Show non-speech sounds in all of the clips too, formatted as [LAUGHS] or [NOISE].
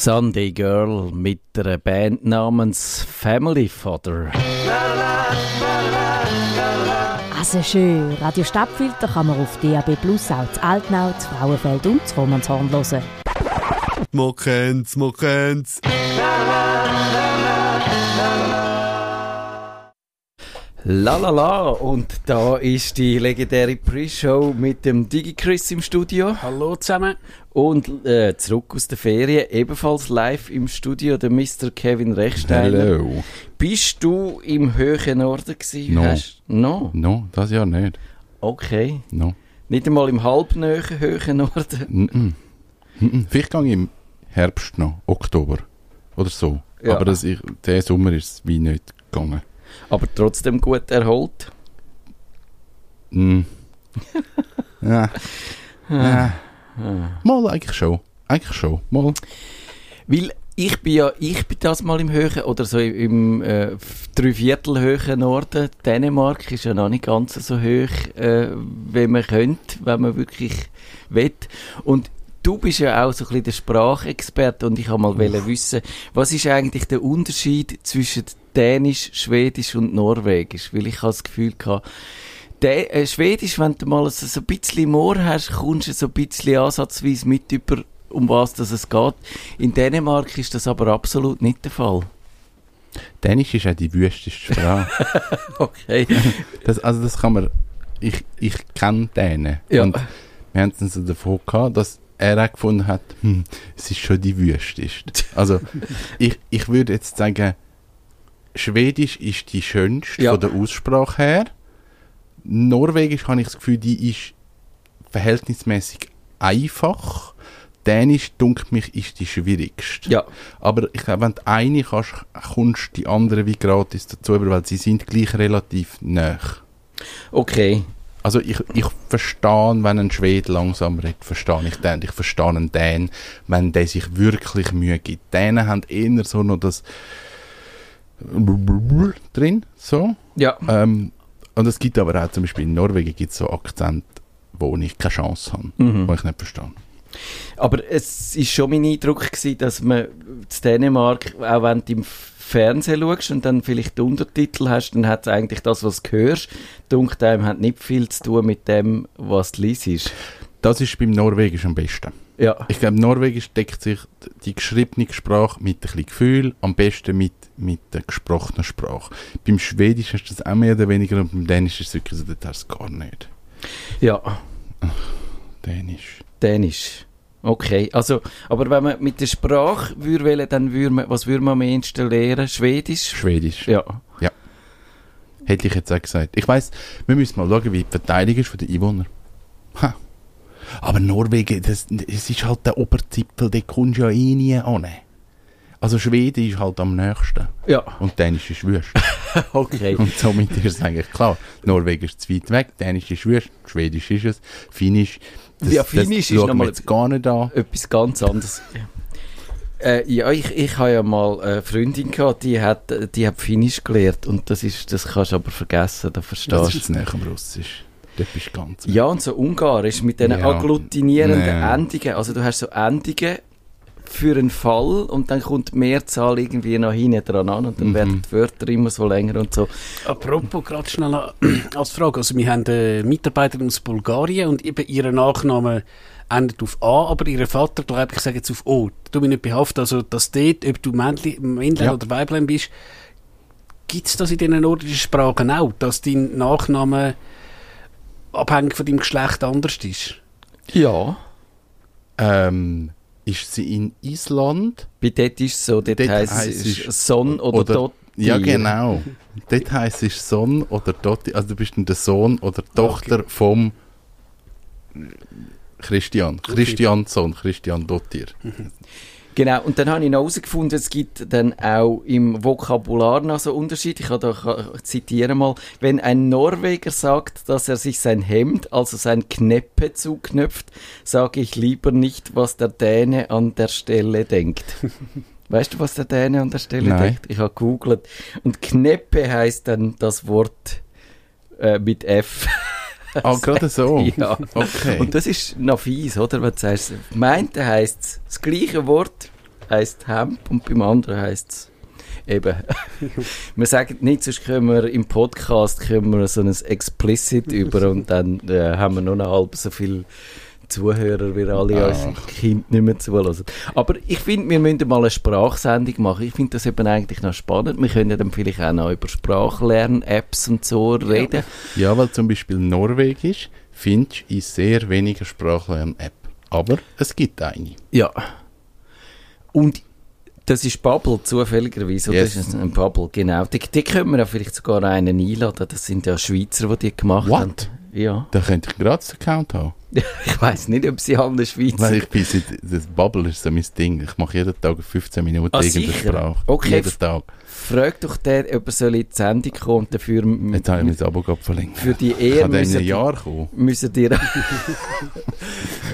Sunday Girl mit einer Band namens Family Father. Also schön. Radio Stadtfilter kann man auf DAB Plus auch zu Altnau, zu Frauenfeld und zu Romanshorn hören. Man kennt's, man kennt's. La la la und da ist die legendäre Pre-Show mit dem Digi-Chris im Studio. Hallo zusammen. Und äh, zurück aus der Ferien, ebenfalls live im Studio, der Mr. Kevin Rechsteiner. Hallo. Bist du im höheren Norden gewesen? No. Hast, no? No, das Jahr nicht. Okay. No. Nicht einmal im halbnöchen höheren Norden? Mm -mm. Mm -mm. Vielleicht gehe ich im Herbst noch, Oktober oder so. Ja. Aber das ich, der Sommer ist es wie nicht gegangen. Aber trotzdem gut erholt? [LAUGHS] Mm. ja. ja. Mal eigentlich schon. Eigentlich schon. Mal. Weil ich bin ja, ich bin das mal im höheren, oder so im äh, Dreiviertel höheren Norden. Dänemark ist ja noch nicht ganz so hoch, äh, wie man könnte, wenn man wirklich will. Und du bist ja auch so ein bisschen der Sprachexperte und ich habe mal wissen, was ist eigentlich der Unterschied zwischen Dänisch, Schwedisch und Norwegisch? Weil ich habe das Gefühl Dä äh, Schwedisch, wenn du mal so, so ein bisschen mehr hast, kommst du so ein bisschen ansatzweise mit über, um was das es geht. In Dänemark ist das aber absolut nicht der Fall. Dänisch ist auch die wüsteste Sprache. [LAUGHS] Okay. [LAUGHS] das, also das kann man... Ich, ich kenne Dänen. Ja. Und wir haben es so davon gehabt, dass er auch gefunden hat, hm, es ist schon die wüsteste. Also [LAUGHS] ich, ich würde jetzt sagen, Schwedisch ist die schönste Ja. von der Aussprache her. Norwegisch habe ich das Gefühl, die ist verhältnismäßig einfach. Dänisch, dunkelt mich, ist die schwierigste. Ja. Aber ich glaube, wenn du eine kannst, kommst die andere wie gratis dazu, weil sie sind gleich relativ nah. Okay. Also ich, ich verstehe, wenn ein Schwede langsam redet, verstehe ich den. Ich verstehe einen Dän, wenn der sich wirklich Mühe gibt. Dänen haben eher so noch das drin, so. Ja. Ähm, und es gibt aber auch zum Beispiel in Norwegen gibt so Akzente, wo ich keine Chance habe, Mhm. wo ich nicht verstehe. Aber es ist schon mein Eindruck gewesen, dass man in Dänemark, auch wenn du im Fernsehen schaust und dann vielleicht Untertitel hast, dann hat es eigentlich das, was du hörst, dunkt einem hat nicht viel zu tun mit dem, was du liest. Das ist beim Norwegisch am besten. Ja. Ich glaube, Norwegisch deckt sich die geschriebene Sprache mit ein bisschen Gefühl, am besten mit, mit der gesprochenen Sprache. Beim Schwedisch hast du das auch mehr oder weniger und beim Dänisch ist es wirklich so, das hast du gar nicht. Ja. Dänisch. Dänisch. Okay, also, aber wenn man mit der Sprache würde wählen, dann würde man, was würde man am ehesten lernen? Schwedisch? Schwedisch. Ja. Hätte ich jetzt auch gesagt. Ich weiss, wir müssen mal schauen, wie die Verteidigung ist von den Einwohnern. Ha. Aber Norwegen, das, das ist halt der Oberzipfel, den kommst du ja eh nie an. Also Schweden ist halt am nächsten. Ja. Und Dänisch ist wüst. [LAUGHS] Okay. Und somit ist es eigentlich klar. Norwegen ist zu weit weg, Dänisch ist wüst, Schwedisch ist es, Finnisch. Das, Ja, Finnisch das ist nochmal- jetzt gar nicht an. Etwas ganz anderes. Äh, ja, ich, ich habe ja mal eine Freundin gehabt, die hat, die hat Finnisch gelernt und das ist, das kannst du aber vergessen, da Das ist verstehst jetzt näher am Russisch. Das ist ganz... Ja, und so Ungarisch mit diesen Ja. agglutinierenden Nee. Endungen. Also du hast so Endungen für einen Fall und dann kommt die Mehrzahl irgendwie noch hinten dran an und dann Mhm. werden die Wörter immer so länger und so. Apropos, gerade schnell [CLEARS THROAT] als Frage. Also, wir haben eine Mitarbeiterin aus Bulgarien und eben ihren Nachname endet auf A, aber ihr Vater, glaube ich, sagt jetzt auf O. Du mich nicht behaftet, also, dass dort, ob du Männlein Ja. oder Weiblein bist, gibt es das in den nordischen Sprachen auch, dass dein Nachname abhängig von deinem Geschlecht anders ist? Ja. Ähm, ist sie in Island? Bei dort ist es so, dort, Dort heisst heisst es es- Son oder, oder- Dot. Ja, genau. Dort heisst es Sohn oder Tochter. Also du bist dann der Sohn oder Tochter vom Christian. Christian Sohn, Christian Dottir. Genau, und dann habe ich noch herausgefunden, es gibt dann auch im Vokabular noch so Unterschied. Ich, da, ich zitiere mal, wenn ein Norweger sagt, dass er sich sein Hemd, also sein Kneppe zuknöpft, sage ich lieber nicht, was der Däne an der Stelle denkt. [LAUGHS] Weißt du, was der Däne an der Stelle Nein. denkt? Ich habe gegoogelt. Und Kneppe heißt dann das Wort äh, mit F. [LAUGHS] Ah, gerade so. [LAUGHS] Ja. Okay. Und das ist noch fies, oder? Wenn du sagst, meinte heisst das gleiche Wort heisst Hemp und beim anderen heisst es eben. [LAUGHS] wir sagen nicht, sonst können wir im Podcast können wir so ein Explicit über und dann äh, haben wir noch eine halb so viel Zuhörer, wie alle Ach. unsere Kinder nicht mehr zulassen. Aber ich finde, wir müssen mal eine Sprachsendung machen. Ich finde das eben eigentlich noch spannend. Wir können ja dann vielleicht auch noch über Sprachlern-Apps und so reden. Ja, weil zum Beispiel Norwegisch findest du in sehr weniger Sprachlern-App. Aber es gibt eine. Ja. Und das ist Bubble, zufälligerweise. Oder Yes. ist es ein Bubble, genau. Die, die können wir ja vielleicht sogar einen einladen. Das sind ja Schweizer, die die gemacht What? haben. Ja. Da könnte ich gratis Account haben. [LAUGHS] Ich weiß nicht, ob sie alle Schweizer Weil ich bin seit, das Bubble ist so mein Ding. Ich mache jeden Tag 15 Minuten Ah, irgendeine sicher? Sprache. Okay. Jeden Tag. Frag doch den, ob er soll in die Sendung kommen und dafür Jetzt habe ich mein Abo gerade verlängert. für die Ehe kann müssen die- Jahr kommen. müssen dir [LAUGHS]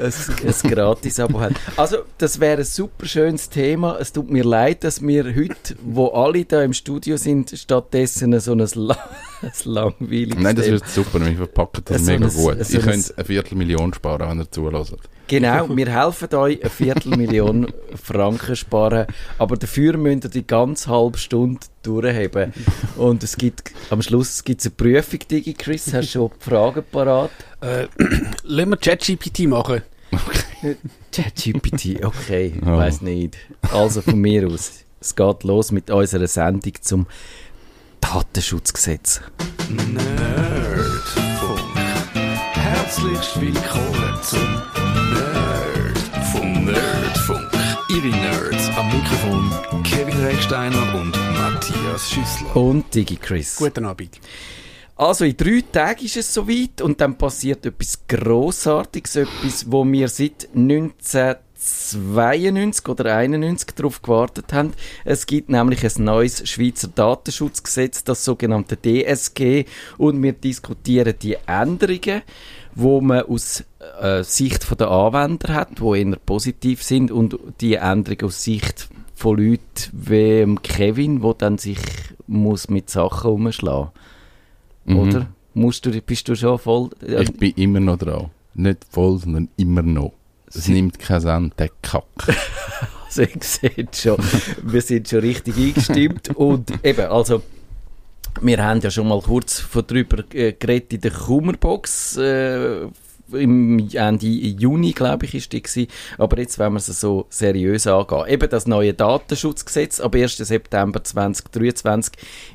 ein, ein Gratis-Abo haben. Also, das wäre ein super schönes Thema. Es tut mir leid, dass wir heute, wo alle da im Studio sind, stattdessen so ein, la ein langweiliges Nein, das wird super. Wir verpacken das So mega ein- gut. so ich ein- könnte eine Viertelmillion sparen, wenn ihr zulässt. Genau, wir helfen euch, eine Viertelmillion [LAUGHS] Franken sparen, aber dafür müsst ihr die ganze halbe Stunde durchheben. Und es gibt, am Schluss gibt es eine Prüfung, Digi Chris, hast du schon die Fragen parat? Äh, [CLEARS THROAT] lassen wir ChatGPT machen. ChatGPT, okay, ich Oh. weiß nicht. Also von mir aus, es geht los mit unserer Sendung zum Datenschutzgesetz. Nerdfunk. Herzlich willkommen zum Nerdfunk. Nerdfunk. Ihre Nerds am Mikrofon Kevin Recksteiner und Matthias Schüssler. Und Digi Chris. Guten Abend. Also in drei Tagen ist es soweit und dann passiert etwas Grossartiges, etwas, wo wir seit 1992 oder 91 darauf gewartet haben. Es gibt nämlich ein neues Schweizer Datenschutzgesetz, das sogenannte DSG, und wir diskutieren die Änderungen, wo man aus äh, Sicht der Anwender hat, wo eher positiv sind, und die Änderungen aus Sicht von Leuten wie Kevin, wo dann sich muss mit Sachen umschlagen Mhm. oder? Musst du, bist du schon voll... äh, Ich bin immer noch dran. Nicht voll, sondern immer noch. Es nimmt keinen Ende, der Kack. [LAUGHS] Also ich sehe schon, wir sind schon richtig eingestimmt und eben, also wir haben ja schon mal kurz von drüber äh, geredet in der Kummerbox, äh, im Ende Juni, glaube ich, ist die gewesen. Aber jetzt wollen wir es so seriös angehen. Eben das neue Datenschutzgesetz ab 1. September 2023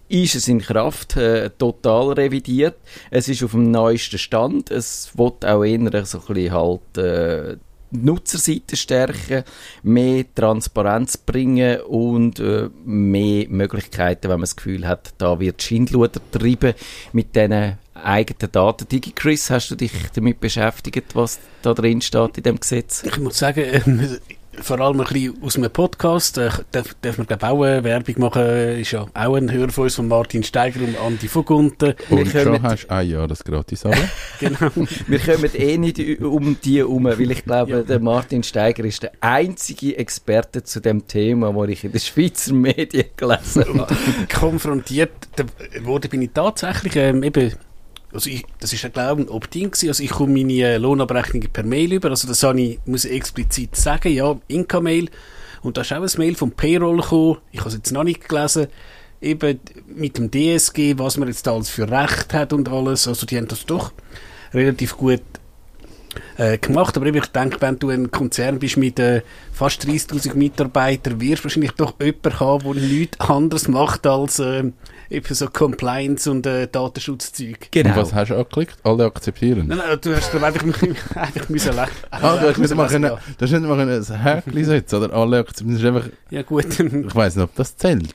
ist es in Kraft, äh, total revidiert. Es ist auf dem neuesten Stand. Es wird auch eher so ein bisschen halt äh, Nutzerseite stärken, mehr Transparenz bringen und äh, mehr Möglichkeiten, wenn man das Gefühl hat, da wird Schindluder getrieben mit diesen eigenen Daten. Digi Chris, hast du dich damit beschäftigt, was da drin steht in dem Gesetz? Ich muss sagen, ähm, vor allem ein bisschen aus einem Podcast, äh, darf, darf man glaube auch eine Werbung machen, ist ja auch ein Hörer von uns, von Martin Steiger und Andi Vogunten. Wir Und schon hast du ein Jahr das gratis Abo. [LAUGHS] Genau. Wir kommen eh nicht um die herum, weil ich glaube, Ja. der Martin Steiger ist der einzige Experte zu dem Thema, wo ich in den Schweizer Medien gelesen habe. konfrontiert worden bin ich tatsächlich ähm, eben also ich, das ist ja glaube ich ein Opt-in also ich komme meine äh, Lohnabrechnungen per Mail über, also das ich, muss ich explizit sagen, ja, Inka-Mail. Und da ist auch ein Mail vom Payroll gekommen, ich habe es jetzt noch nicht gelesen, eben mit dem DSG, was man jetzt alles für Recht hat und alles, also die haben das doch relativ gut äh, gemacht, aber ich denke, wenn du ein Konzern bist mit äh, fast 30'000 Mitarbeitern, wirst du wahrscheinlich doch jemanden haben, der nichts anderes macht als äh, eben so Compliance und äh, Datenschutzzeug. Genau. Und was hast du angeklickt? Alle akzeptieren. Nein, nein, du hast glaub, einfach, [LAUGHS] einfach müssen le- Ah, du hast nicht mal lesen können, du hast nicht mal können ein Häkchen setzen, oder? Alle akzeptieren. Das ist einfach, Ja gut, ich weiss nicht, ob das zählt.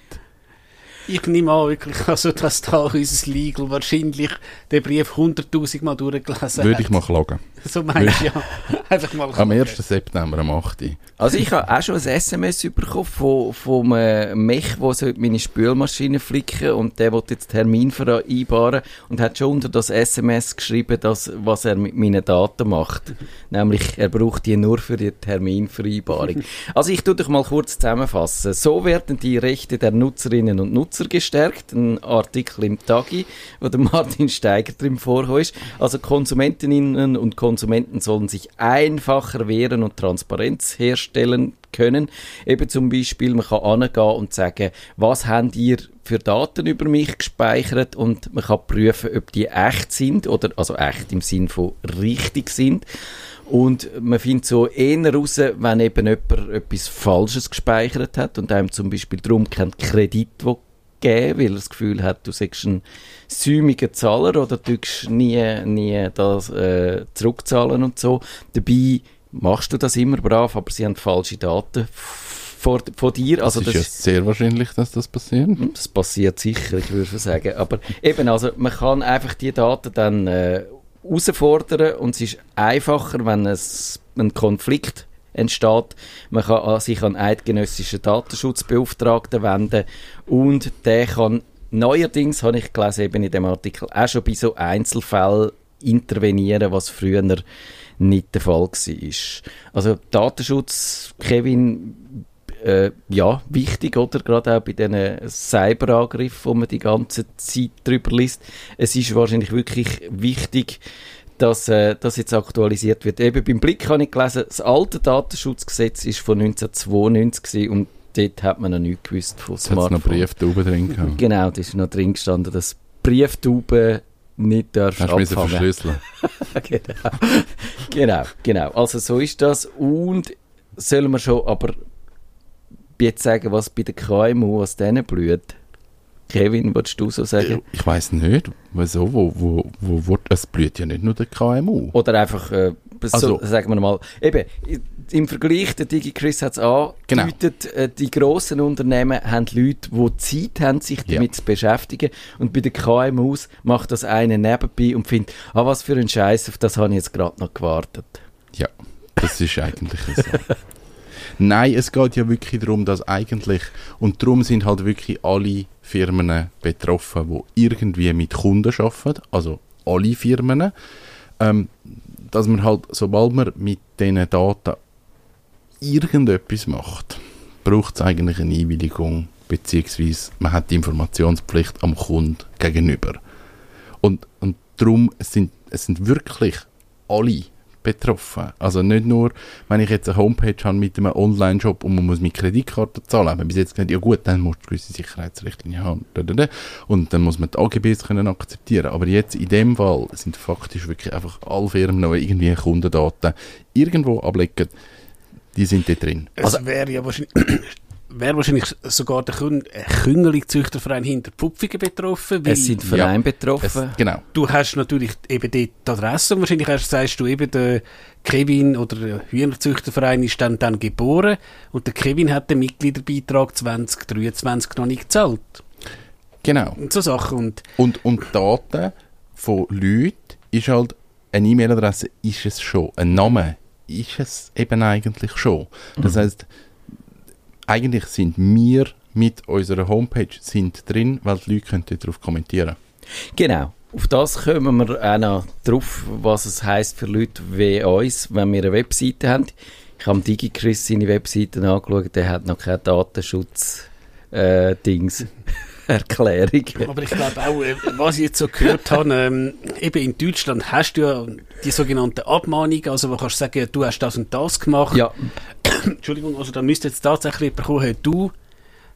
Ich nehme an, wirklich, [LAUGHS] also, dass da unser Legal wahrscheinlich den Brief 100'000 Mal durchgelesen Würde hat. ich mal klagen. [LAUGHS] So meinst du ja. [LAUGHS] Einfach mal Am 1. September, am 8. Also ich habe auch schon ein SMS bekommen von, von einem Mech, der so meine Spülmaschine flicken und der wollte jetzt Termin vereinbaren und hat schon unter das SMS geschrieben, dass, was er mit meinen Daten macht. Nämlich, er braucht die nur für die Terminvereinbarung. also ich tue dich mal kurz zusammenfassen. So werden die Rechte der Nutzerinnen und Nutzer Nutzer gestärkt. Ein Artikel im Tagi, wo der Martin Steiger drin vorkommt. Also Konsumentinnen und Konsumenten sollen sich einfacher wehren und Transparenz herstellen können. Eben zum Beispiel, man kann angehen und sagen, was habt ihr für Daten über mich gespeichert und man kann prüfen, ob die echt sind oder, also echt im Sinn von richtig sind. Und man findet so eher raus, wenn eben jemand etwas Falsches gespeichert hat und einem zum Beispiel darum keinen Kredit will geben, weil er das Gefühl hat, du seist ein säumiger Zahler oder du nie, nie das äh, zurückzahlen und so. Dabei machst du das immer brav, aber sie haben falsche Daten vor, von dir. Also es ist das ja sehr wahrscheinlich, dass das passiert. hm, Das passiert sicher, ich würde sagen. Aber eben, also man kann einfach die Daten dann äh, herausfordern und es ist einfacher, wenn es ein Konflikt entsteht. Man kann an- sich an eidgenössischen Datenschutzbeauftragten wenden und der kann neuerdings, habe ich gelesen eben in dem Artikel, auch schon bei so Einzelfällen intervenieren, was früher nicht der Fall war. Also Datenschutz, Kevin, äh, ja, wichtig, oder? Gerade auch bei diesen Cyberangriffen, wo man die ganze Zeit drüber liest. Es ist wahrscheinlich wirklich wichtig, dass äh, das jetzt aktualisiert wird. Eben beim Blick habe ich gelesen, das alte Datenschutzgesetz ist von 1992 gewesen und dort hat man noch nichts gewusst von Jetzt hat es noch Smartphones. Brief da oben drin gehabt. [LAUGHS] Genau, da ist noch drin gestanden, dass Brieftauben nicht darfst Hast abfangen. verschlüsseln. [LAUGHS] genau. genau, genau. Also so ist das. Und sollen wir schon aber jetzt sagen, was bei der KMU aus denen blüht? Kevin, würdest du so sagen? Ich weiß nicht, wieso, wo, wo, wo, wo, es blüht ja nicht nur der KMU. Oder einfach, äh, so, Also- sagen wir mal, eben, im Vergleich, der DigiChris hat es angedeutet, äh, die grossen Unternehmen haben Leute, die Zeit haben, sich Ja. damit zu beschäftigen. Und bei den KMUs macht das eine nebenbei und findet, ah, was für ein Scheiß, auf das habe ich jetzt gerade noch gewartet. Ja, das ist eigentlich so. [LAUGHS] Nein, es geht ja wirklich darum, dass eigentlich, und darum sind halt wirklich alle Firmen betroffen, die irgendwie mit Kunden arbeiten, also alle Firmen, ähm, dass man halt, sobald man mit diesen Daten irgendetwas macht, braucht es eigentlich eine Einwilligung, beziehungsweise man hat die Informationspflicht am Kunden gegenüber. Und, und darum sind es sind wirklich alle betroffen. Also nicht nur, wenn ich jetzt eine Homepage habe mit einem Online-Shop und man muss mit Kreditkarte zahlen, haben wir bis jetzt gesagt, ja gut, dann musst du gewisse Sicherheitsrichtlinien haben. Und dann muss man die AGBs können akzeptieren. Aber jetzt in dem Fall sind faktisch wirklich einfach alle Firmen, die irgendwie Kundendaten irgendwo ablegen, die sind da drin. Es wäre ja wahrscheinlich, wäre wahrscheinlich sogar der äh, Küngeling-Züchterverein hinter Pfupfigen betroffen. weil Es sind Vereine betroffen. Es, genau. Du hast natürlich eben dort die Adresse und wahrscheinlich hast, sagst du eben, der Kevin oder der Hühnerzüchterverein ist dann, dann geboren und der Kevin hat den Mitgliederbeitrag 2023 noch nicht gezahlt. Genau. Und so Sachen. Und Und, und Daten von Leuten ist halt, eine E-Mail-Adresse ist es schon, ein Name ist es eben eigentlich schon. Das heißt, eigentlich sind wir mit unserer Homepage sind drin, weil die Leute können darauf kommentieren Genau. Auf das kommen wir auch noch drauf, was es heisst für Leute wie uns, wenn wir eine Webseite haben. Ich habe DigiChris seine Webseite angeschaut, der hat noch keine Datenschutz-Dings. [LAUGHS] Erklärung. Aber ich glaube auch, äh, was ich jetzt so gehört habe, ähm, eben in Deutschland hast du ja die sogenannte Abmahnung, also wo kannst du sagen, du hast das und das gemacht. Ja, Entschuldigung, also da müsste jetzt tatsächlich jemand kommen, hey, du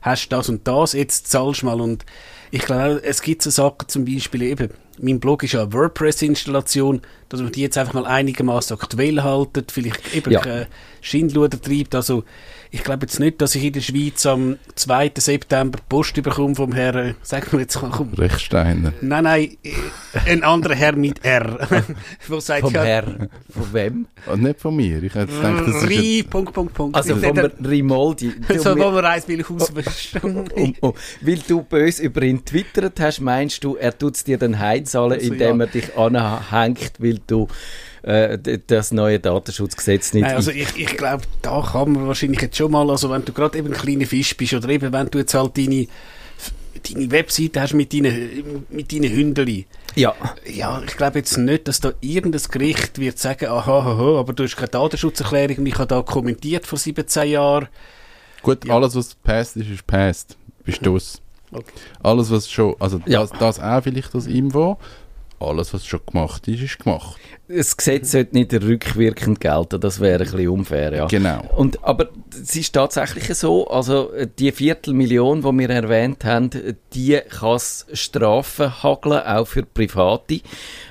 hast das und das, jetzt zahlst mal. Und ich glaube, es gibt so Sachen, zum Beispiel eben, mein Blog ist ja eine WordPress-Installation, dass man die jetzt einfach mal einigermaßen aktuell haltet, vielleicht eben Ja. äh, Schindluder treibt. Also ich glaube jetzt nicht, dass ich in der Schweiz am 2. September Post bekomme vom Herrn, äh, sag mir jetzt mal, komm, Rechsteiner. Nein, nein, äh, ein anderer Herr mit R. [LAUGHS] Wo sagt vom ja, Herr. Von wem? Und nicht von mir. Ich hätte gedacht, das ist Ri, Punkt, Punkt, Punkt. Also vom der- Rimoldi. [LAUGHS] so, wo wir eins will auswischen. um, um, weil du bös über ihn twittert hast, meinst du, er tut es dir dann heimzahlen, Also, indem ja. er dich anhängt, weil du äh, das neue Datenschutzgesetz nicht Nein, also ich, ich glaube, da kann man wahrscheinlich jetzt schon mal, also wenn du gerade eben ein kleiner Fisch bist oder eben wenn du jetzt halt deine, deine Webseite hast mit deinen, mit deinen Hündeli. Ja, Ja, ich glaube jetzt nicht, dass da irgendein Gericht wird sagen, aha, aha, aber du hast keine Datenschutzerklärung und ich habe da kommentiert vor 17 Jahren. Gut, Ja. alles was passt ist, ist passt. Bist du es? Okay. Alles, was schon, also Ja. das, das auch vielleicht aus Info, alles, was schon gemacht ist, ist gemacht. Das Gesetz sollte nicht rückwirkend gelten, das wäre ein bisschen unfair, ja. Genau. Und, aber es ist tatsächlich so, also die Viertelmillion, die wir erwähnt haben, die kann es Strafen hageln, auch für Private.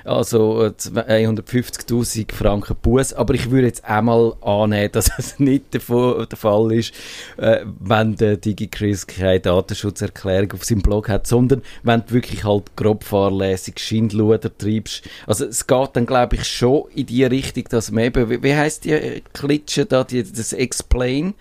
Also äh, 250'000 Franken Buß. Aber ich würde jetzt einmal annehmen, [LAUGHS] dass es nicht der Fall ist, äh, wenn der DigiChris keine Datenschutzerklärung auf seinem Blog hat, sondern wenn du wirklich halt grob fahrlässig Schindluder treibst. Also es geht dann, glaube ich, schon in die Richtung, dass man eben, wie, wie heisst die äh, Klitsche da, die, das Explain,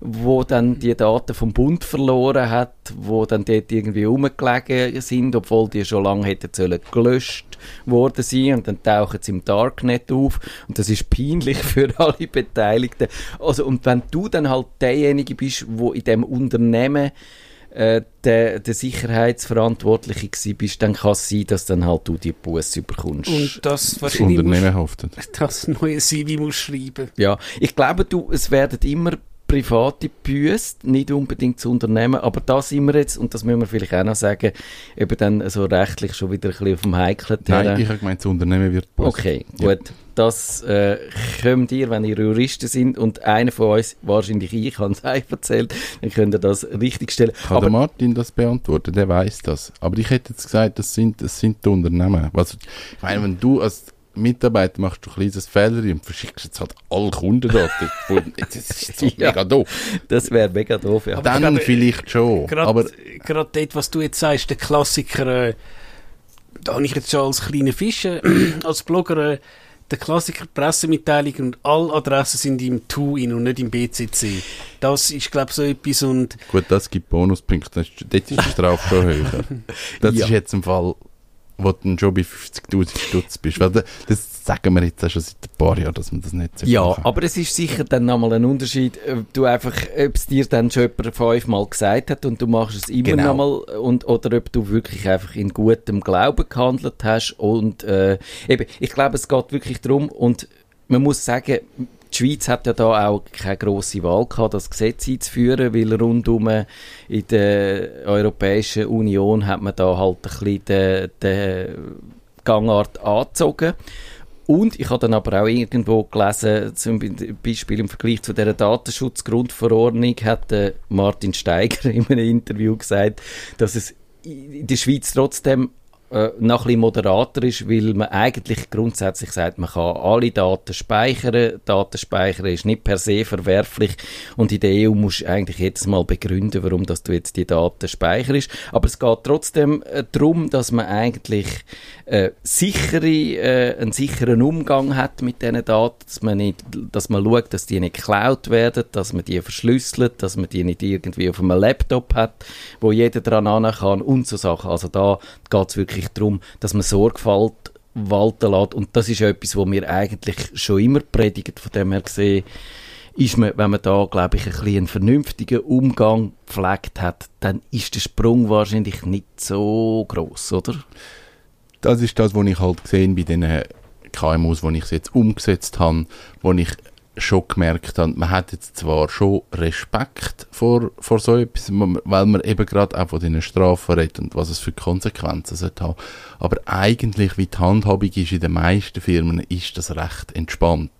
wo dann die Daten vom Bund verloren hat, wo dann dort irgendwie rumgelegen sind, obwohl die schon lange hätten sollen gelöscht worden sein und dann tauchen sie im Darknet auf und das ist peinlich [LAUGHS] für alle Beteiligten. Also und wenn du dann halt derjenige bist, wo in dem Unternehmen äh, der, der Sicherheitsverantwortliche gewesen bist, dann kann es sein, dass dann halt du die Busse überkommst. Und das Das wahrscheinlich Unternehmen haftet. [LAUGHS] das neue CV muss schreiben. Ja, ich glaube, du, es werden immer private büßt, nicht unbedingt das Unternehmen, aber da sind wir jetzt, und das müssen wir vielleicht auch noch sagen, eben dann so rechtlich schon wieder ein bisschen auf dem heiklen Nein, Terrain. ich habe gemeint, das Unternehmen wird Buß. Okay, Ja. Das äh, könnt ihr, wenn ihr Juristen sind und einer von uns, wahrscheinlich ich, [LAUGHS] hat es euch erzählt, dann könnt ihr das richtig stellen. Kann der Martin das beantworten? Der weiß das. Aber ich hätte jetzt gesagt, das sind, das sind die Unternehmen. Also, ich meine, wenn du als Mitarbeiter machst du ein kleines Fehler und verschickst jetzt halt alle Kundendaten. Wo- das [LAUGHS] ist so [LAUGHS] Ja. mega doof. das wäre mega doof, ja. Aber Dann gerade- vielleicht schon. aber Gerade gerade dort, was du jetzt sagst, der Klassiker, äh, da habe ich jetzt schon als kleiner Fischer, [CLEARS THROAT] als Blogger, äh, der Klassiker Pressemitteilung und alle Adressen sind im TUIN und nicht im BCC. Das ist, glaube ich, so etwas und gut, das gibt Bonuspunkte. Das ist- Dort ist die Strafe schon höher. [LAUGHS] Das Ja. ist jetzt ein Fall, wo du schon bei 50'000 Stutz bist. Weil da- das sagen wir jetzt schon seit ein paar Jahren, dass man das nicht so Ja, machen. aber es ist sicher dann nochmal ein Unterschied, ob du einfach, ob es dir dann schon jemand fünfmal gesagt hat und du machst es immer Genau. nochmal und, oder ob du wirklich einfach in gutem Glauben gehandelt hast und äh, eben, ich glaube, es geht wirklich darum und man muss sagen, die Schweiz hat ja da auch keine grosse Wahl gehabt, das Gesetz einzuführen, weil rundum in der Europäischen Union hat man da halt ein bisschen den, den Gangart angezogen. Und ich habe dann aber auch irgendwo gelesen, zum Beispiel im Vergleich zu der Datenschutzgrundverordnung hat der Martin Steiger [LAUGHS] in einem Interview gesagt, dass es in der Schweiz trotzdem äh, noch ein bisschen moderater ist, weil man eigentlich grundsätzlich sagt, man kann alle Daten speichern. Daten speichern ist nicht per se verwerflich und in der EU musst du eigentlich jedes Mal begründen, warum dass du jetzt die Daten speicherst. Aber es geht trotzdem äh, darum, dass man eigentlich äh, sichere, äh, einen sicheren Umgang hat mit diesen Daten, dass man, nicht, dass man schaut, dass die nicht geklaut werden, dass man die verschlüsselt, dass man die nicht irgendwie auf einem Laptop hat, wo jeder dran an kann und so Sachen. Also da geht es wirklich darum, dass man Sorgfalt walten lässt und das ist etwas, was wir eigentlich schon immer predigen, von dem her gesehen, ist man, wenn man da, glaube ich, ein bisschen einen vernünftigen Umgang gepflegt hat, dann ist der Sprung wahrscheinlich nicht so groß, oder? Das ist das, was ich halt gesehen bei den KMUs, wo ich es jetzt umgesetzt habe, wo ich schon gemerkt habe, man hat jetzt zwar schon Respekt vor, vor so etwas, weil man eben gerade auch von diesen Strafen redet und was es für Konsequenzen sollte haben. Aber eigentlich, wie die Handhabung ist in den meisten Firmen, ist das recht entspannt.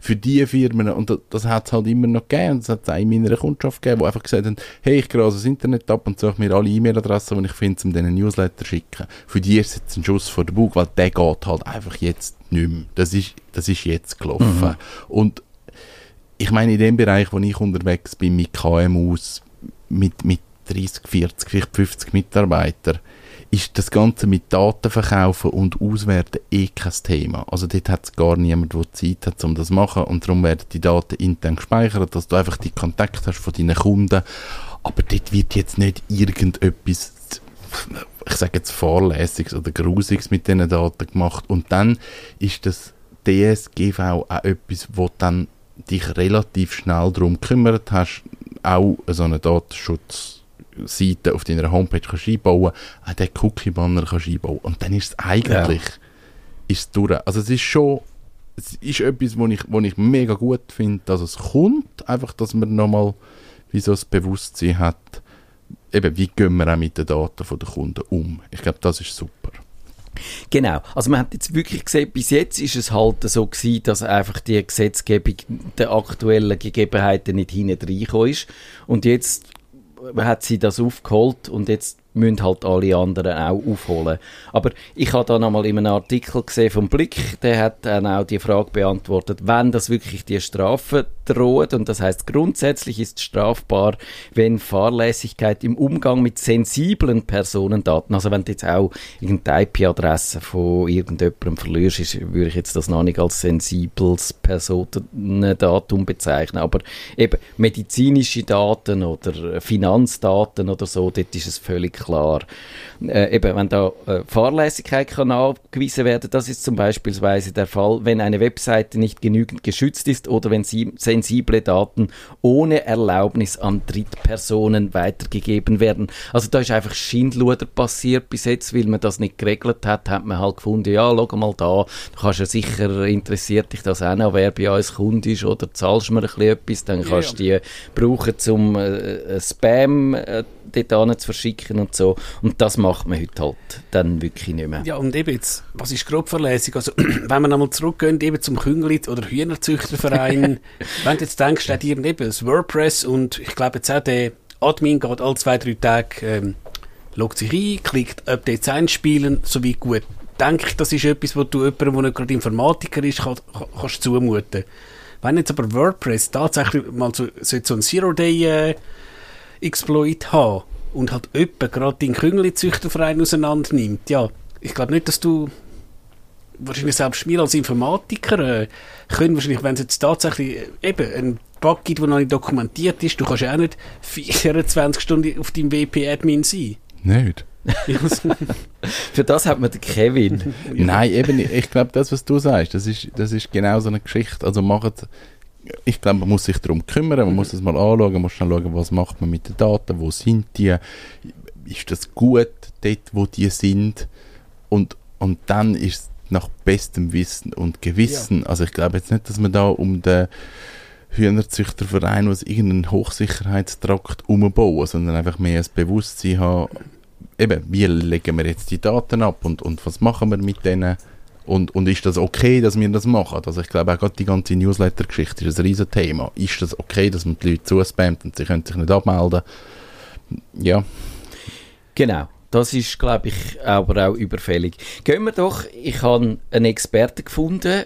Für die Firmen, und das, das hat es halt immer noch gegeben, und es hat es auch in meiner Kundschaft gegeben, die einfach gesagt haben, hey, ich grase das Internet ab und suche mir alle E-Mail-Adressen, die ich finde, um diesen Newsletter zu schicken. Für die ist es jetzt ein Schuss vor der Bug, weil der geht halt einfach jetzt nicht mehr. Das ist, das ist jetzt gelaufen. Und ich meine, in dem Bereich, wo ich unterwegs bin, mit KMUs, mit, mit 30, 40, vielleicht 50 Mitarbeitern, ist das Ganze mit Daten verkaufen und auswerten eh kein Thema. Also dort hat es gar niemand, der Zeit hat, um das zu machen und darum werden die Daten intern gespeichert, dass du einfach die Kontakt hast von deinen Kunden. Aber dort wird jetzt nicht irgendetwas, ich sage jetzt Fahrlässiges oder Grusiges mit diesen Daten gemacht und dann ist das DSGV auch etwas, wo dann dich relativ schnell darum gekümmert hast, auch so eine Datenschutzseite auf deiner Homepage kannst einbauen, auch den Cookie-Banner kannst einbauen und dann ist es eigentlich ist es durch. Also es ist schon es ist etwas, wo ich, wo ich mega gut finde, dass es kommt, einfach, dass man nochmal wie so das Bewusstsein hat, eben, wie gehen wir auch mit den Daten der Kunden um? Ich glaube, das ist super. Genau. Also man hat jetzt wirklich gesehen, bis jetzt ist es halt so gewesen, dass einfach die Gesetzgebung der aktuellen Gegebenheiten nicht hinten reingekommen ist. Und jetzt hat sie das aufgeholt und jetzt müssen halt alle anderen auch aufholen. Aber ich habe da nochmal in einem Artikel gesehen vom Blick, der hat dann auch die Frage beantwortet, wenn das wirklich die Strafe droht und das heißt grundsätzlich ist strafbar, wenn Fahrlässigkeit im Umgang mit sensiblen Personendaten, also wenn du jetzt auch irgendeine IP-Adresse von irgendjemandem verlierst, ist, würde ich jetzt das noch nicht als sensibles Personendatum bezeichnen, aber eben medizinische Daten oder Finanzdaten oder so, dort ist es völlig klar. Äh, eben, wenn da äh, Fahrlässigkeit kann nachgewiesen werden, das ist zum Beispiel der Fall, wenn eine Webseite nicht genügend geschützt ist oder wenn sie sensible Daten ohne Erlaubnis an Drittpersonen weitergegeben werden. Also da ist einfach Schindluder passiert bis jetzt, weil man das nicht geregelt hat, hat man halt gefunden, ja, schau mal da, du kannst ja sicher, interessiert dich das auch noch, wer bei uns Kunde ist oder zahlst mir ein bisschen etwas, dann kannst du die brauchen zum äh, Spam äh, dort zu verschicken und so. Und das macht man heute halt dann wirklich nicht mehr. Ja, und eben jetzt, was ist Grobverletzung? Also, [CLEARS THROAT] wenn wir nochmal zurückgehen, eben zum Künglit oder Hühnerzüchterverein, [LAUGHS] wenn du jetzt denkst, ihr eben das WordPress und ich glaube jetzt auch der Admin geht alle zwei, drei Tage, ähm, loggt sich ein, klickt Updates einspielen, so wie gut. Denke ich, das ist etwas, was du jemandem, der nicht gerade Informatiker ist, kann, kann, kannst zumuten. Wenn jetzt aber WordPress tatsächlich mal so, so ein Zero-Day äh, Exploit haben und halt jemand gerade deinen Küngeli-Züchterverein auseinander nimmt, ja, ich glaube nicht, dass du wahrscheinlich selbst wir als Informatiker äh, können wahrscheinlich, wenn es jetzt tatsächlich äh, eben ein Bug gibt, der noch nicht dokumentiert ist, du kannst ja auch nicht 24 Stunden auf deinem WP-Admin sein. Nicht? [LAUGHS] Für das hat man den Kevin. Nein, eben, ich glaube, das, was du sagst, das ist, das ist genau so eine Geschichte. Also macht, ich glaube, man muss sich darum kümmern, man muss das mal anschauen, man muss dann schauen, was macht man mit den Daten, wo sind die, ist das gut dort, wo die sind? Und, und dann ist es nach bestem Wissen und Gewissen, ja. also ich glaube jetzt nicht, dass man da um den Hühnerzüchterverein aus irgendeinen Hochsicherheitstrakt umbauen, sondern einfach mehr ein Bewusstsein haben, eben, wie legen wir jetzt die Daten ab und, und was machen wir mit denen und, und ist das okay, dass wir das machen? Also ich glaube auch gerade die ganze Newsletter-Geschichte ist ein riesen Thema. Ist das okay, dass man die Leute zuspammt und sie können sich nicht abmelden? Ja. Genau. Das ist, glaube ich, aber auch überfällig. Gehen wir doch, ich habe einen Experten gefunden,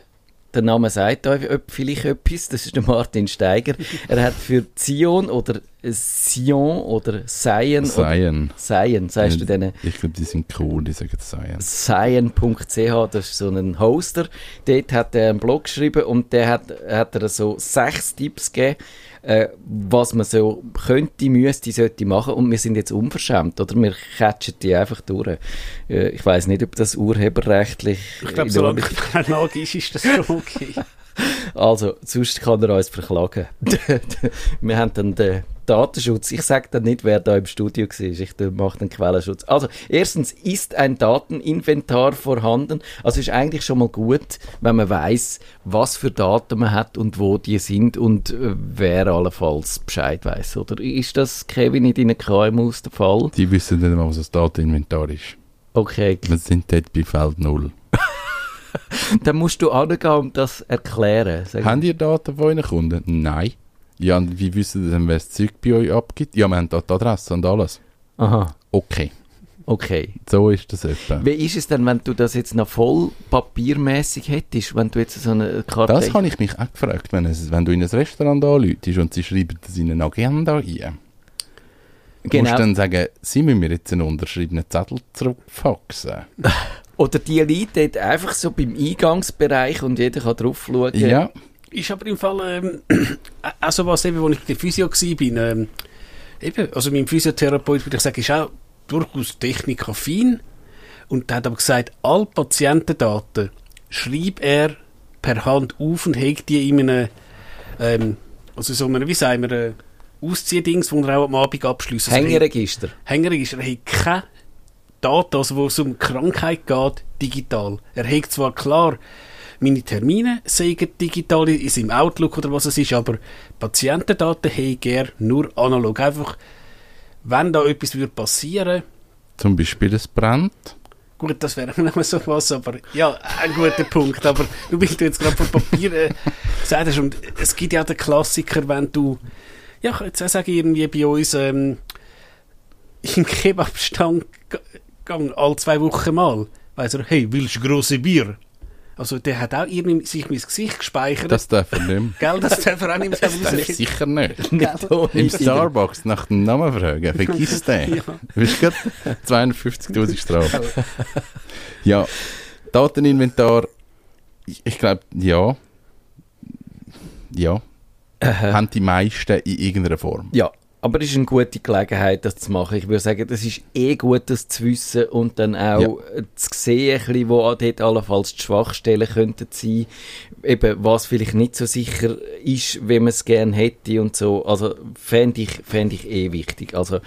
der Name sagt euch vielleicht etwas, das ist der Martin Steiger. Er hat für Zion oder Sion oder Sion. Sion. Sion, sagst du denen? Ich glaube, die sind cool, die sagen Sion. Sion.ch, das ist so ein Hoster. Dort hat er einen Blog geschrieben und der hat, hat er so sechs Tipps gegeben, äh, was man so könnte, müsste, sollte machen und wir sind jetzt unverschämt, oder? Wir catchen die einfach durch. Äh, ich weiß nicht, ob das urheberrechtlich... Ich glaube, solange es ist, ist das schon okay. Also, sonst kann er uns verklagen. [LAUGHS] wir haben dann den Datenschutz. Ich sage dann nicht, wer da im Studio war. Ich mache den Quellenschutz. Also, erstens ist ein Dateninventar vorhanden. Also ist eigentlich schon mal gut, wenn man weiß, was für Daten man hat und wo die sind und äh, wer allenfalls Bescheid weiß. Oder ist das, Kevin, in deinen KMUs der Fall? Die wissen nicht mal, was das Dateninventar ist. Okay. Wir sind dort bei Feld 0. [LAUGHS] Dann musst du angehen und das erklären. Haben ihr Daten von euren Kunden? Nein. Ja, und wie wissen Sie denn, wer das Zeug bei euch abgibt? Ja, wir haben da die Adresse und alles. Aha. Okay. Okay. So ist das etwa. Wie ist es denn, wenn du das jetzt noch voll papiermäßig hättest, wenn du jetzt so eine Karte... Das habe ich mich auch gefragt, wenn, es, wenn du in ein Restaurant anläutest und sie schreiben das in eine Agenda ein. Genau. Musst du dann sagen, sie müssen mir jetzt einen unterschriebenen Zettel zurückfaxen? [LAUGHS] Oder die Leute dort einfach so beim Eingangsbereich und jeder kann drauf schauen. Ja. Ist aber im Fall, ähm, [CLEARS THROAT] also was eben, wo ich bei der Physio war, bin, ähm, eben, also mein Physiotherapeut, würde ich sagen, ist auch durchaus technikaffin und der hat aber gesagt, alle Patientendaten schreibt er per Hand auf und hegt die in einem, ähm, also so einem, wie sagen wir, äh, Ausziehdings, wo er auch am Abend abschließt. Also Hängeregister. Hängeregister. Er hat keine Daten, also wo es um Krankheit geht, digital. Er hegt zwar klar meine Termine seien digital in seinem Outlook oder was es ist, aber Patientendaten hege er nur analog. Einfach, wenn da etwas würde passieren Zum Beispiel, es brennt. Gut, das wäre [LAUGHS] nicht mehr so was, aber ja, ein guter Punkt. Aber du bist jetzt gerade von Papier äh, gesagt hast, und es gibt ja den Klassiker, wenn du, ja, ich jetzt auch sagen, irgendwie bei uns ähm, im Kebabstand g- gang alle zwei Wochen mal, weiss er, hey, willst du grosse Bier? Also der hat auch irgendwie sich mein Gesicht gespeichert. Das darf er nicht mehr. [LAUGHS] Gell, das darf er auch nicht mehr Das darf sicher nicht. [LAUGHS] Im. Starbucks nach dem Namen fragen, vergiss [LAUGHS] den. Ja. Du bist gerade 250'000 Strafe. Ja, Dateninventar, ich, ich glaube, ja. Ja. Haben die meisten in irgendeiner Form. Ja, aber es ist eine gute Gelegenheit, das zu machen. Ich würde sagen, das ist eh gut, das zu wissen und dann auch Ja. zu sehen, bisschen, wo dort allenfalls die Schwachstellen könnten sein. Eben, was vielleicht nicht so sicher ist, wenn man es gerne hätte und so. Also, fände ich, fänd ich eh wichtig. Also,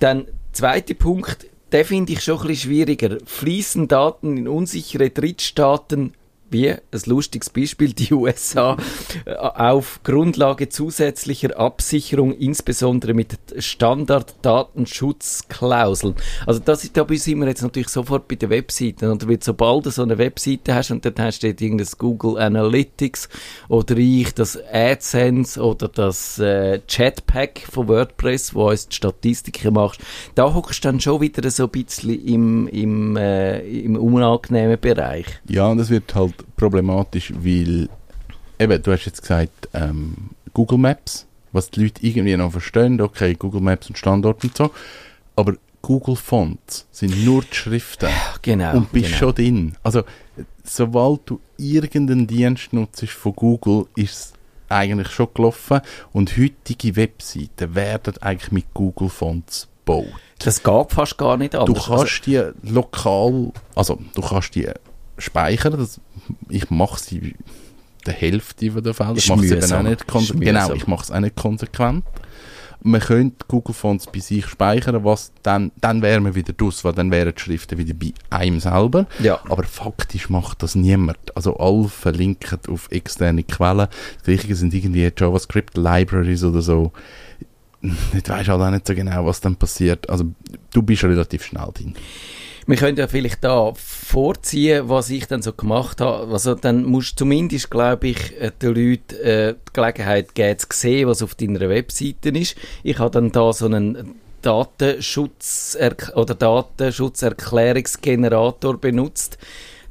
dann, zweiter Punkt, den finde ich schon ein bisschen schwieriger. Fließen Daten in unsichere Drittstaaten wie ein lustiges Beispiel die [LAUGHS] USA äh, auf Grundlage zusätzlicher Absicherung, insbesondere mit Standard-Datenschutzklauseln. Also das ist, da sind wir jetzt natürlich sofort bei den Webseiten. Und sobald du so eine Webseite hast und dann hast du dort irgendein Google Analytics oder ich das AdSense oder das äh, Chatpack von WordPress, wo uns die Statistiken macht, da hockst du dann schon wieder so ein bisschen im, im, äh, im unangenehmen Bereich. Ja, und das wird halt problematisch, weil, eben, du hast jetzt gesagt, ähm, Google Maps, was die Leute irgendwie noch verstehen, okay, Google Maps und Standort und so, aber Google Fonts sind nur die Schriften Genau. und bist genau. schon drin. Also, sobald du irgendeinen Dienst nutzt von Google, ist es eigentlich schon gelaufen und heutige Webseiten werden eigentlich mit Google Fonts gebaut. Das geht fast gar nicht Du anders. kannst die lokal, also du kannst die speichern. Das, ich mache sie der Hälfte der Fälle. Ich mache sie eben auch nicht konsequent. Genau, ich mache es auch nicht konsequent. Man könnte Google Fonts bei sich speichern, was dann, dann wäre man wieder draus, weil dann wären die Schriften wieder bei einem selber. Ja. Aber faktisch macht das niemand. Also alle verlinken auf externe Quellen. Das Gleiche sind irgendwie JavaScript Libraries oder so. Ich weiß halt auch nicht so genau, was dann passiert. Also du bist relativ schnell drin. Wir können ja vielleicht da vorziehen, was ich dann so gemacht habe. Also dann musst du zumindest, glaube ich, äh, den Leuten äh, die Gelegenheit geben, zu sehen, was auf deiner Webseite ist. Ich habe dann da so einen Datenschutz oder Datenschutzerklärungsgenerator benutzt.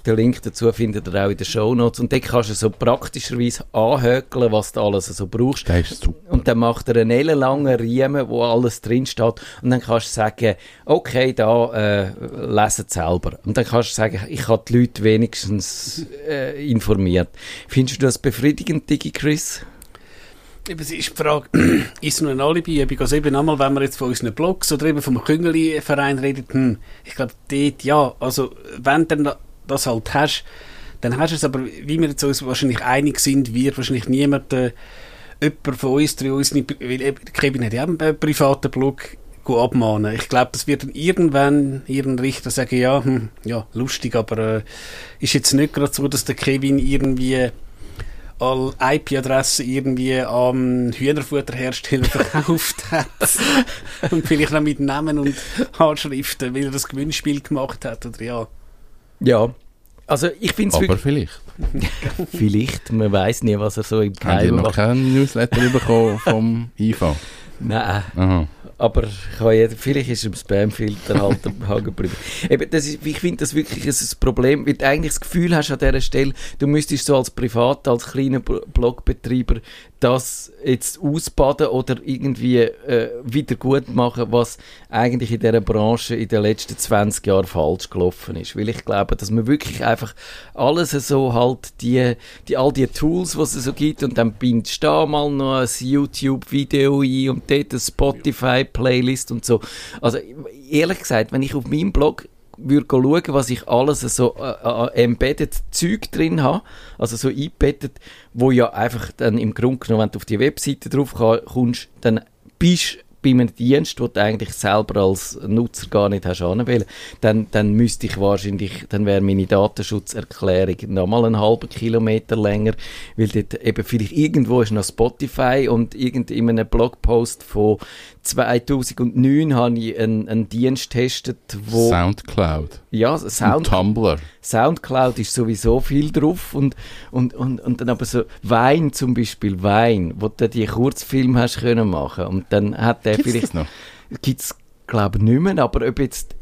Den Link dazu findet ihr auch in den Shownotes. Und dort kannst du so praktischerweise anhökeln, was du alles so brauchst. Der ist super. Und dann macht er einen ellenlangen Riemen, wo alles drin steht. Und dann kannst du sagen, okay, da äh, lesen selber. Und dann kannst du sagen, ich habe die Leute wenigstens äh, informiert. Findest du das befriedigend, Digi Chris? Eben, es ist die Frage, [CLEARS THROAT] ist es nur ein Alibi-Übung? Also eben einmal, wenn wir jetzt von unseren Blogs oder eben vom Küngeli-Verein reden, hm, ich glaube, dort ja, also wenn dann das halt hast, dann hast du es, aber wie wir jetzt uns wahrscheinlich einig sind, wird wahrscheinlich niemand, äh, jemand von uns, drei uns nicht, weil Kevin hat ja einen äh, privaten Blog, abmahnen. Ich glaube, das wird dann irgendwann ihren Richter sagen, ja, hm, ja, lustig, aber äh, ist jetzt nicht gerade so, dass der Kevin irgendwie alle IP-Adressen irgendwie am Hühnerfutterhersteller [LAUGHS] verkauft hat. und vielleicht noch mit Namen und Handschriften, weil er das Gewinnspiel gemacht hat, oder ja. Ja. Also ich finde es Aber vielleicht. [LAUGHS] vielleicht, man weiß nie, was er so im Habt ihr noch macht. keinen Newsletter bekommen vom [LAUGHS] IV? Nein. Aha. Aber ich habe ja, vielleicht ist im Spamfilter halt hängen [LAUGHS] geblieben. Eben, das ist, ich finde das wirklich ein, ein Problem, weil du eigentlich das Gefühl hast an dieser Stelle, du müsstest so als Privat, als kleiner Bl- Blogbetreiber das jetzt ausbaden oder irgendwie äh, wieder gut machen, was eigentlich in dieser Branche in den letzten 20 Jahren falsch gelaufen ist. Weil ich glaube, dass man wirklich einfach alles so halt die, die all die Tools, was es so gibt und dann bindest du da mal noch ein YouTube-Video ein und dort eine Spotify-Playlist und so. Also ehrlich gesagt, wenn ich auf meinem Blog würde schauen, was ich alles so äh, äh, embedded Zeug drin habe, also so eingebettet, wo ja einfach dann im Grunde genommen, wenn du auf die Webseite drauf kommst, dann bist bei einem Dienst, wo du eigentlich selber als Nutzer gar nicht hast anwählen, dann, dann müsste ich wahrscheinlich, dann wäre meine Datenschutzerklärung nochmal einen halben Kilometer länger, weil dort eben vielleicht irgendwo ist noch Spotify und irgend in einem Blogpost von 2009 habe ich einen, einen Dienst getestet, wo... Soundcloud. Ja, Und Sound, Tumblr. Soundcloud ist sowieso viel drauf und, und, und, und dann aber so Wein zum Beispiel, Wein, wo du die Kurzfilme hast können machen und dann hat der Gibt's vielleicht, das noch? gibt's glaube ich nicht mehr, aber ob jetzt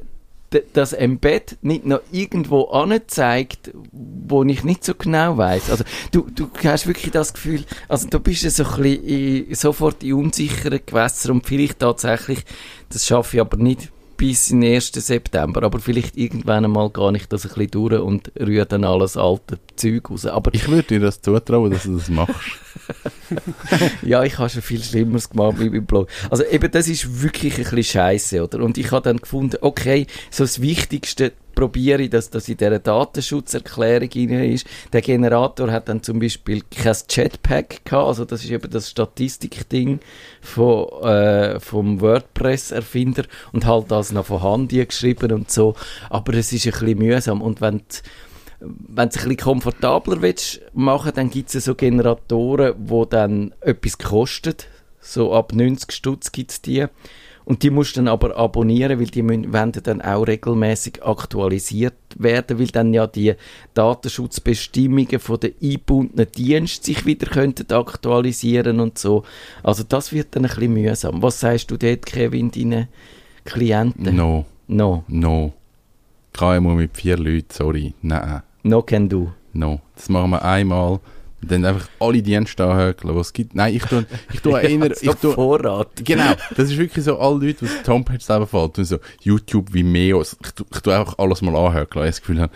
das Embed nicht noch irgendwo anzeigt, wo ich nicht so genau weiß. Also du, du hast wirklich das Gefühl, also du bist ja so ein bisschen in, sofort in unsicheren Gewässern und vielleicht tatsächlich, das schaffe ich aber nicht bis den 1. September, aber vielleicht irgendwann einmal gehe ich das ein bisschen durch und rühre dann alles alte Zeug raus. Aber Ich würde dir das zutrauen, dass du das machst. [LAUGHS] ja, ich habe schon viel Schlimmeres gemacht mit meinem Blog. Also eben, das ist wirklich ein bisschen scheiße, oder? Und ich habe dann gefunden, okay, so das Wichtigste probiere dass das in dieser Datenschutzerklärung rein ist. Der Generator hat dann zum Beispiel kein Jetpack gehabt, also das ist eben das Statistikding von, äh, vom WordPress-Erfinder und halt das noch von Hand geschrieben und so. Aber es ist ein bisschen mühsam und wenn die, wenn du es ein bisschen komfortabler willst machen, dann gibt es so Generatoren, wo dann etwas kosten. So ab 90 Stutz gibt es die. Und die musst du dann aber abonnieren, weil die müssen, werden dann auch regelmäßig aktualisiert werden, weil dann ja die Datenschutzbestimmungen von den eingebundenen Diensten sich wieder könnten aktualisieren und so. Also das wird dann ein bisschen mühsam. Was sagst du dort, Kevin, deinen Klienten? No, No. no. KMU mit vier Leuten, sorry. Nein, No can do. no. Das machen wir einmal. Und dann einfach alle Dienste anhökeln, was es gibt. Nein, ich tue, ich tue [LAUGHS] erinnern, so ich tue, Vorrat. Genau, [LAUGHS] das ist wirklich so, alle Leute, die auf die Homepage selber fallen, tun so YouTube, Vimeo, ich tu, ich tu einfach alles mal anhören, weil ich das Gefühl habe,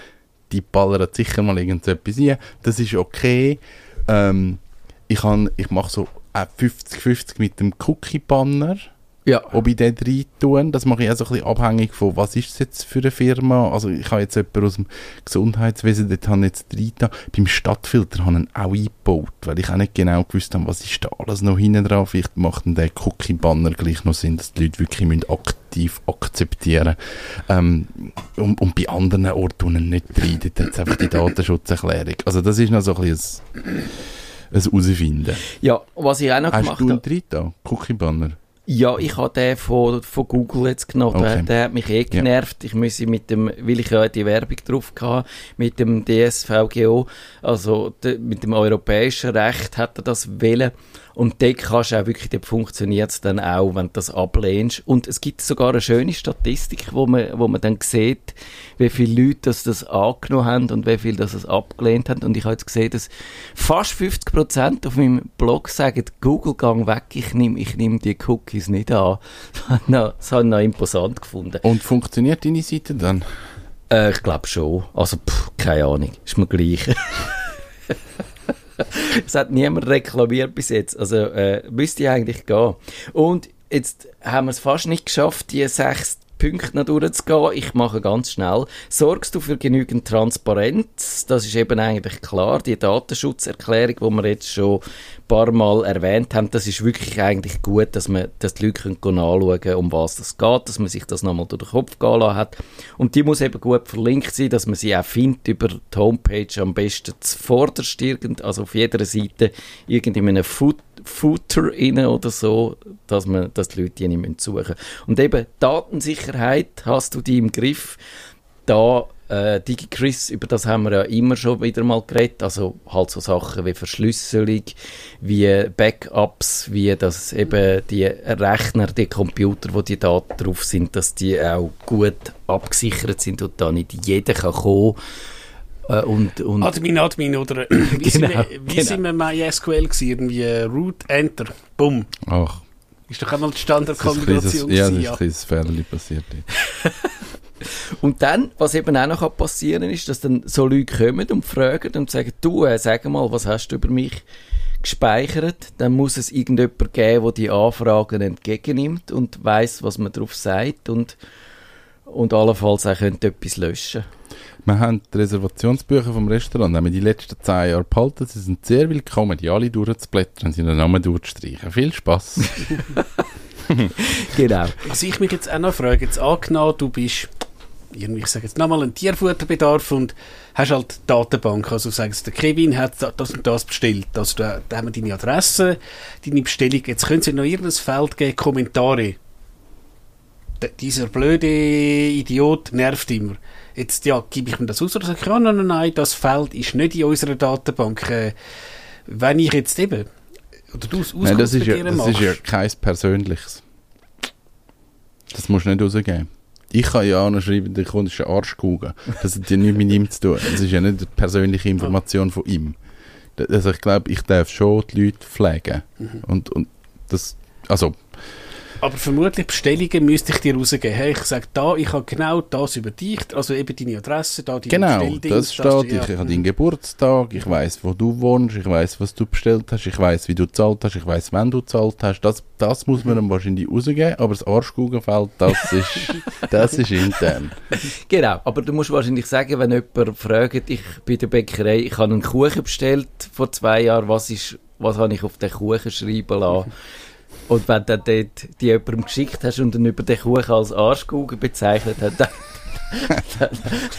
die ballern sicher mal irgendetwas rein, das ist okay. Ähm, ich han, ich mache so äh, 50-50 mit dem Cookie-Banner, Ja. ob ich den rein tue, das mache ich auch so ein bisschen abhängig von, was ist es jetzt für eine Firma, also ich habe jetzt jemanden aus dem Gesundheitswesen, dort habe ich jetzt rein da. beim Stadtfilter habe ich ihn auch eingebaut, weil ich auch nicht genau gewusst habe, was ist da alles noch hinten drauf, vielleicht macht dann der Cookie-Banner gleich noch Sinn, dass die Leute wirklich müssen aktiv akzeptieren ähm, und, und bei anderen Orten tun ihn nicht rein, dort hat es einfach die Datenschutzerklärung, also das ist noch so ein bisschen ein, ein Herausfinden. Ja, was ich auch noch Hast gemacht du einen habe. drin da, Cookie-Banner? Ja, ich habe den von, von Google jetzt genommen. Der, Okay. der hat mich eh genervt. Ich muss mit dem, weil ich ja die Werbung drauf hatte, mit dem DSVGO, also de, mit dem europäischen Recht hat er das wählen. Und dort kannst du auch wirklich, dort funktioniert es dann auch, wenn du das ablehnst. Und es gibt sogar eine schöne Statistik, wo man, wo man dann sieht, wie viele Leute das, das angenommen haben und wie viele das es abgelehnt haben. Und ich habe jetzt gesehen, dass fast 50% auf meinem Blog sagen, Google, gang weg, ich nehme ich nehm die Cookies nicht an. [LAUGHS] Das das habe ich noch imposant gefunden. Und funktioniert deine Seite dann? Äh, ich glaube schon. Also, pff, keine Ahnung. Ist mir gleich. [LAUGHS] es hat niemand reklamiert bis jetzt. Also, äh, müsste eigentlich gehen. Und jetzt haben wir es fast nicht geschafft, die sechs Punkte noch durchzugehen. Ich mache ganz schnell. Sorgst du für genügend Transparenz? Das ist eben eigentlich klar. Die Datenschutzerklärung, die wir jetzt schon ein paar Mal erwähnt haben, das ist wirklich eigentlich gut, dass, man, dass die Leute können anschauen können, um was das geht, dass man sich das nochmal durch den Kopf gehen lassen hat. Und die muss eben gut verlinkt sein, dass man sie auch findet über die Homepage am besten zuvorderst irgend, also auf jeder Seite irgend in einem Foot Footer rein oder so, dass, man, dass die Leute die nicht müssen suchen müssen. Und eben Datensicherheit hast du die im Griff. Da äh, DigiChris, über das haben wir ja immer schon wieder mal geredet, also halt so Sachen wie Verschlüsselung, wie Backups, wie dass eben die Rechner, die Computer, wo die Daten drauf sind, dass die auch gut abgesichert sind und da nicht jeder kann kommen äh, und, und Admin, Admin oder äh, [CLEARS THROAT] wie, sind, Genau, wir, wie genau. sind wir MySQL gewesen? Irgendwie äh, Root, Enter, Bumm. Ach, Ist doch einmal die Standardkombination ja, das ist ein kleines Fehler passiert. Und dann, was eben auch noch passieren kann, ist, dass dann so Leute kommen und fragen und sagen, du, äh, sag mal, was hast du über mich gespeichert? Dann muss es irgendjemand geben, der die Anfragen entgegennimmt und weiß, was man darauf sagt und, und allenfalls auch könnte etwas löschen. Wir haben die Reservationsbücher vom Restaurant, haben wir die letzten zehn Jahre behalten. Sie sind sehr willkommen, die alle durchzublättern und seinen Namen durchzustreichen. Viel Spaß. [LAUGHS] genau. Was ich mich jetzt auch noch frage, jetzt angenommen, du bist, irgendwie, ich sage jetzt nochmal, ein Tierfutterbedarf und hast halt die Datenbank. Also sagst der Kevin hat da- das und das bestellt. Also da, da haben wir deine Adresse, deine Bestellung. Jetzt können Sie noch irgendein Feld geben, Kommentare. D dieser blöde Idiot nervt immer. Jetzt, ja, gebe ich mir das aus oder sage ich, ja, nein, nein, nein, das Feld ist nicht in unserer Datenbank. Äh, wenn ich jetzt eben, oder du es Nein, das ist, ja, das ist ja kein Persönliches. Das musst du nicht rausgeben. Ich kann ja auch noch schreiben, der Kunde ist ein Arschkugel. Das hat ja nichts mit ihm zu tun. Das ist ja nicht eine persönliche Information von ihm. Also ich glaube, ich darf schon die Leute pflegen. Mhm. Und, und das, also, Aber vermutlich Bestellungen müsste ich dir rausgeben. Hey, ich sage da, ich habe genau das über dich, also eben deine Adresse, da deine genau, das steht, ich, ich habe deinen Geburtstag, ich weiß, wo du wohnst, ich weiß, was du bestellt hast, ich weiß, wie du gezahlt hast, ich weiß, wann du gezahlt hast. Das, das muss man ihm wahrscheinlich rausgeben, aber das Arschkugelfeld, das [LAUGHS] ist, das ist intern. Genau, aber du musst wahrscheinlich sagen, wenn jemand fragt, ich bei der Bäckerei, ich habe einen Kuchen bestellt vor zwei Jahren, was, ist, was habe ich auf den Kuchen schreiben lassen? Und wenn du dann dort die jemandem geschickt hast und dann über den Kuchen als Arschkugel bezeichnet hat, dann, [LAUGHS] dann,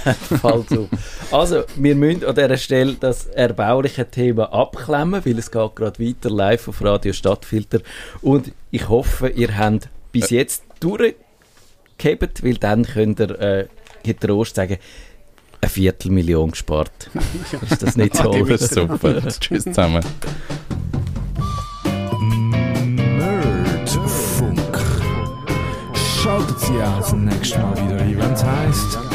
dann fällt es auf. Also, wir müssen an dieser Stelle das erbauliche Thema abklemmen, weil es geht gerade weiter live auf Radio Stadtfilter. Und ich hoffe, ihr habt bis jetzt durchgehebt, weil dann könnt ihr äh, getrost sagen, eine Viertelmillion gespart. [LAUGHS] Ist das nicht? Das ist super. Tschüss zusammen. Sie auch zum nächsten Mal wieder. Es heisst